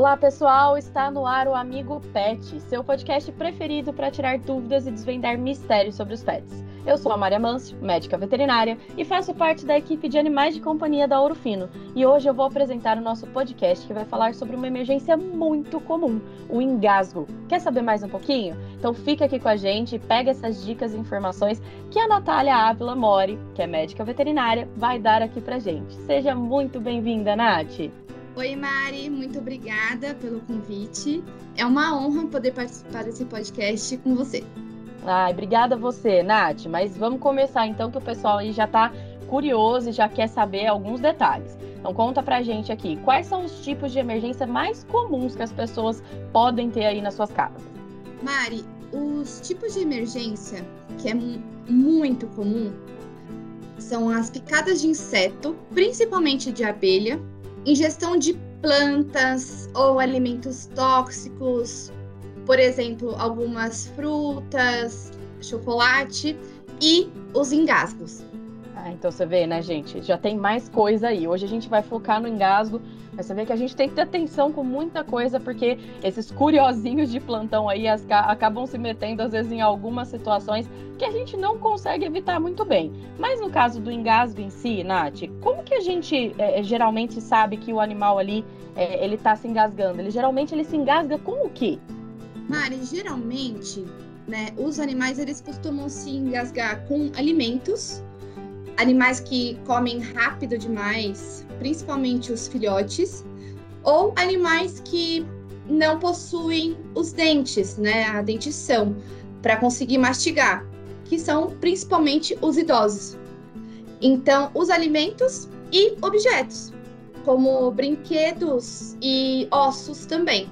Olá, pessoal! Está no ar o Amigo Pet, seu podcast preferido para tirar dúvidas e desvendar mistérios sobre os pets. Eu sou a Maria Mancio, médica veterinária, e faço parte da equipe de animais de companhia da Ouro Fino. E hoje eu vou apresentar o nosso podcast que vai falar sobre uma emergência muito comum, o engasgo. Quer saber mais um pouquinho? Então fica aqui com a gente e pega essas dicas e informações que a Natália Ávila Mori, que é médica veterinária, vai dar aqui pra gente. Seja muito bem-vinda, Nath! Oi, Mari, muito obrigada pelo convite. É uma honra poder participar desse podcast com você. Ai, obrigada a você, Nath. Mas vamos começar então, que o pessoal aí já está curioso e já quer saber alguns detalhes. Então conta pra gente aqui, quais são os tipos de emergência mais comuns que as pessoas podem ter aí nas suas casas? Mari, os tipos de emergência que é muito comum são as picadas de inseto, principalmente de abelha, ingestão de plantas ou alimentos tóxicos, por exemplo, algumas frutas, chocolate e os engasgos. Ah, então você vê, né, gente? Já tem mais coisa aí. Hoje a gente vai focar no engasgo, mas você vê que a gente tem que ter atenção com muita coisa, porque esses curiosinhos de plantão aí as, acabam se metendo, às vezes, em algumas situações que a gente não consegue evitar muito bem. Mas no caso do engasgo em si, Nath, como que a gente é, geralmente sabe que o animal ali é, ele tá se engasgando? Ele geralmente ele se engasga com o quê? Mari, geralmente, né, os animais eles costumam se engasgar com alimentos, animais que comem rápido demais, principalmente os filhotes, ou animais que não possuem os dentes, né, a dentição, para conseguir mastigar, que são principalmente os idosos. Então, os alimentos e objetos, como brinquedos e ossos também.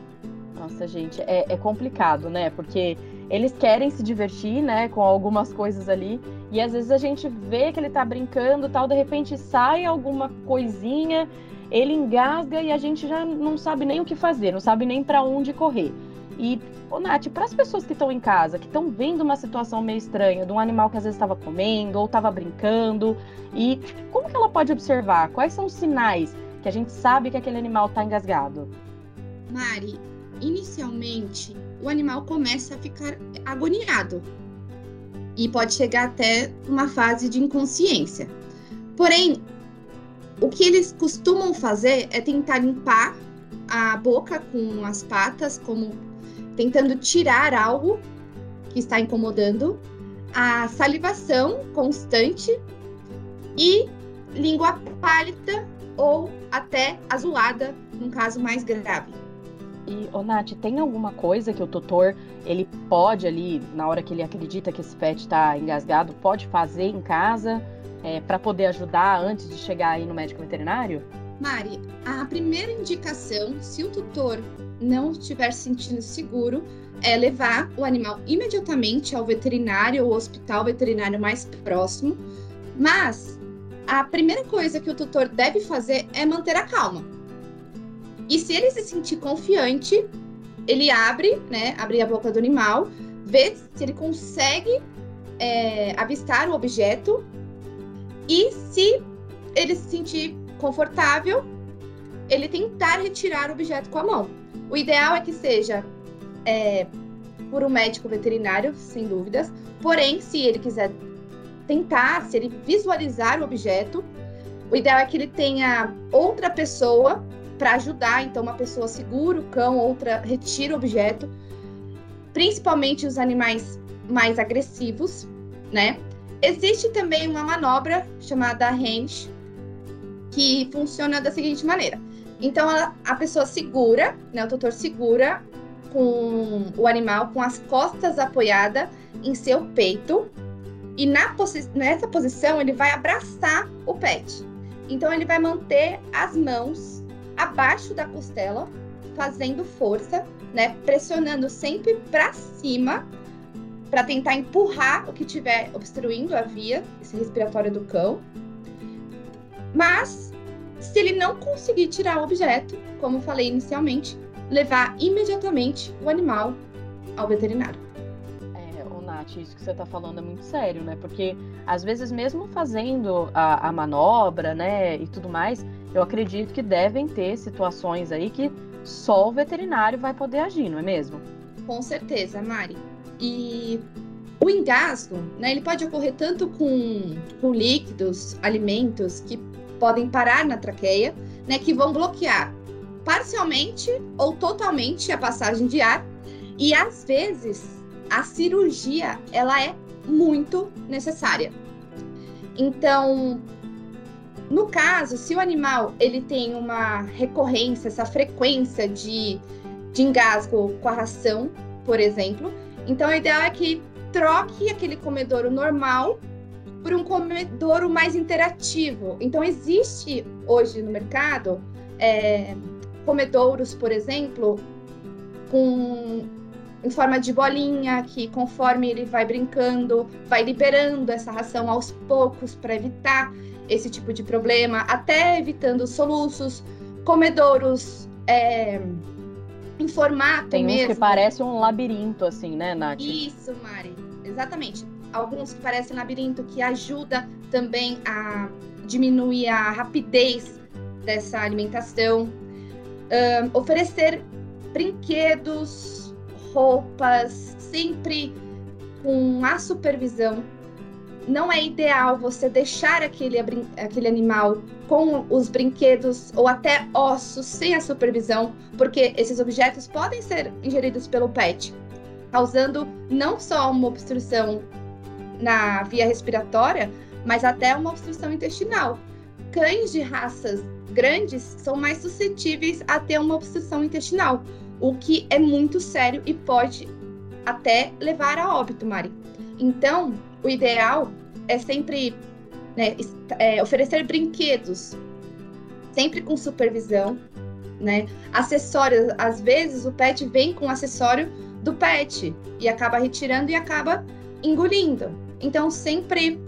Nossa, gente, é, é, complicado, né? Porque eles querem se divertir, né, com algumas coisas ali, e às vezes a gente vê que ele tá brincando, tal, de repente sai alguma coisinha, ele engasga e a gente já não sabe nem o que fazer, não sabe nem para onde correr. E, ô Nath, para as pessoas que estão em casa, que estão vendo uma situação meio estranha, de um animal que às vezes estava comendo ou estava brincando, e como que ela pode observar? Quais são os sinais que a gente sabe que aquele animal está engasgado? Mari, inicialmente o animal começa a ficar agoniado e pode chegar até uma fase de inconsciência. Porém, o que eles costumam fazer é tentar limpar a boca com as patas, como tentando tirar algo que está incomodando, a salivação constante e língua pálida ou até azulada, num caso mais grave. E, ô Nath, tem alguma coisa que o tutor, ele pode ali, na hora que ele acredita que esse pet está engasgado, pode fazer em casa é, para poder ajudar antes de chegar aí no médico veterinário? Mari, a primeira indicação, se o tutor não estiver se sentindo seguro, é levar o animal imediatamente ao veterinário ou hospital veterinário mais próximo. Mas a primeira coisa que o tutor deve fazer é manter a calma e se ele se sentir confiante, ele abre, né? Abre a boca do animal, vê se ele consegue é, avistar o objeto. E se ele se sentir confortável, ele tentar retirar o objeto com a mão. O ideal é que seja é, por um médico veterinário, sem dúvidas. Porém, se ele quiser tentar, se ele visualizar o objeto, o ideal é que ele tenha outra pessoa para ajudar. Então, uma pessoa segura o cão, outra retira o objeto. Principalmente os animais mais agressivos, né? Existe também uma manobra chamada range, que funciona da seguinte maneira. Então, a, a pessoa segura, né? O tutor segura com o animal com as costas apoiadas em seu peito. E na posi nessa posição, ele vai abraçar o pet. Então, ele vai manter as mãos abaixo da costela, fazendo força, né? Pressionando sempre para cima para tentar empurrar o que estiver obstruindo a via respiratória do cão. Mas se ele não conseguir tirar o objeto, como falei inicialmente, levar imediatamente o animal ao veterinário. É, o Nath, isso que você está falando é muito sério, né? Porque às vezes mesmo fazendo a, a manobra, né, e tudo mais, eu acredito que devem ter situações aí que só o veterinário vai poder agir, não é mesmo? Com certeza, Mari. E o engasgo, né, ele pode ocorrer tanto com, com líquidos, alimentos que podem parar na traqueia, né, que vão bloquear parcialmente ou totalmente a passagem de ar. E às vezes a cirurgia ela é muito necessária. Então, no caso, se o animal ele tem uma recorrência, essa frequência de, de engasgo com a ração, por exemplo, então o ideal é que troque aquele comedouro normal por um comedouro mais interativo. Então existe hoje no mercado é, comedouros, por exemplo, com em forma de bolinha, que conforme ele vai brincando, vai liberando essa ração aos poucos para evitar esse tipo de problema, até evitando soluços, comedouros é, em formato Tem mesmo. uns que parece um labirinto, assim, né, Nath? Isso, Mari, exatamente. Alguns que parecem labirinto, que ajuda também a diminuir a rapidez dessa alimentação. Um, oferecer brinquedos roupas, sempre com a supervisão. Não é ideal você deixar aquele, aquele animal com os brinquedos ou até ossos sem a supervisão, porque esses objetos podem ser ingeridos pelo pet, causando não só uma obstrução na via respiratória, mas até uma obstrução intestinal. Cães de raças grandes são mais suscetíveis a ter uma obstrução intestinal, o que é muito sério e pode até levar a óbito, Mari. Então, o ideal é sempre né, é, oferecer brinquedos, sempre com supervisão, né? Acessórios, às vezes o pet vem com acessório do pet e acaba retirando e acaba engolindo. Então, sempre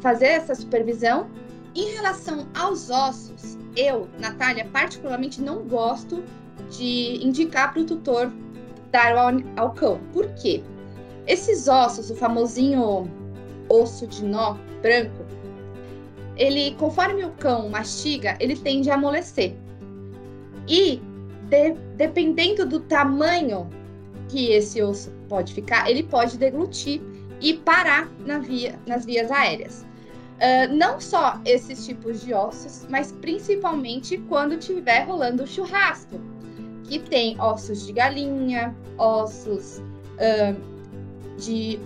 fazer essa supervisão. Em relação aos ossos, eu, Natália, particularmente não gosto de indicar para o tutor dar ao, ao cão. Por quê? Esses ossos, o famosinho osso de nó branco, ele, conforme o cão mastiga, ele tende a amolecer. E, de, dependendo do tamanho que esse osso pode ficar, ele pode deglutir e parar na via, nas vias aéreas. Uh, não só esses tipos de ossos, mas principalmente quando estiver rolando churrasco que tem ossos de galinha, ossos uh, de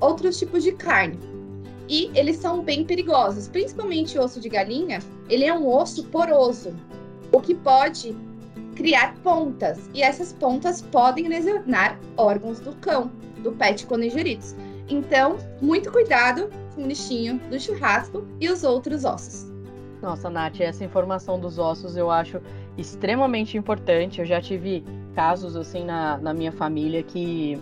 outros tipos de carne. E eles são bem perigosos, principalmente o osso de galinha, ele é um osso poroso, o que pode criar pontas, e essas pontas podem lesionar órgãos do cão, do pet quando ingeridos. Então, muito cuidado com o lixinho do churrasco e os outros ossos. Nossa, Nath, essa informação dos ossos eu acho extremamente importante. Eu já tive casos assim na, na minha família que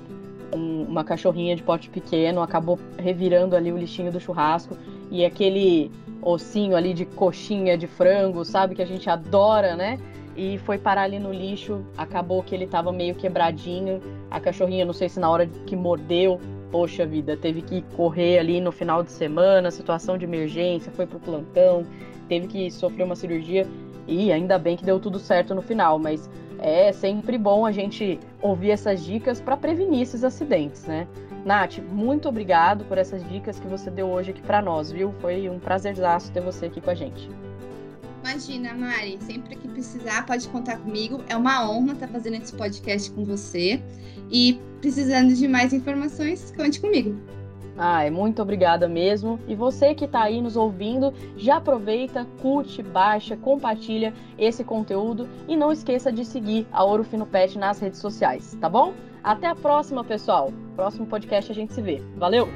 um, uma cachorrinha de pote pequeno acabou revirando ali o lixinho do churrasco e aquele ossinho ali de coxinha de frango, sabe, que a gente adora, né? E foi parar ali no lixo, acabou que ele tava meio quebradinho. A cachorrinha, não sei se na hora que mordeu, poxa vida, teve que correr ali no final de semana, situação de emergência, foi pro plantão, teve que sofrer uma cirurgia. E ainda bem que deu tudo certo no final, mas é sempre bom a gente ouvir essas dicas para prevenir esses acidentes, né? Nath, muito obrigado por essas dicas que você deu hoje aqui para nós, viu? Foi um prazerzaço ter você aqui com a gente. Imagina, Mari, sempre que precisar pode contar comigo. É uma honra estar fazendo esse podcast com você. E precisando de mais informações, conte comigo. Ah, muito obrigada mesmo. E você que está aí nos ouvindo, já aproveita, curte, baixa, compartilha esse conteúdo e não esqueça de seguir a Ouro Fino Pet nas redes sociais, tá bom? Até a próxima, pessoal. Próximo podcast a gente se vê. Valeu!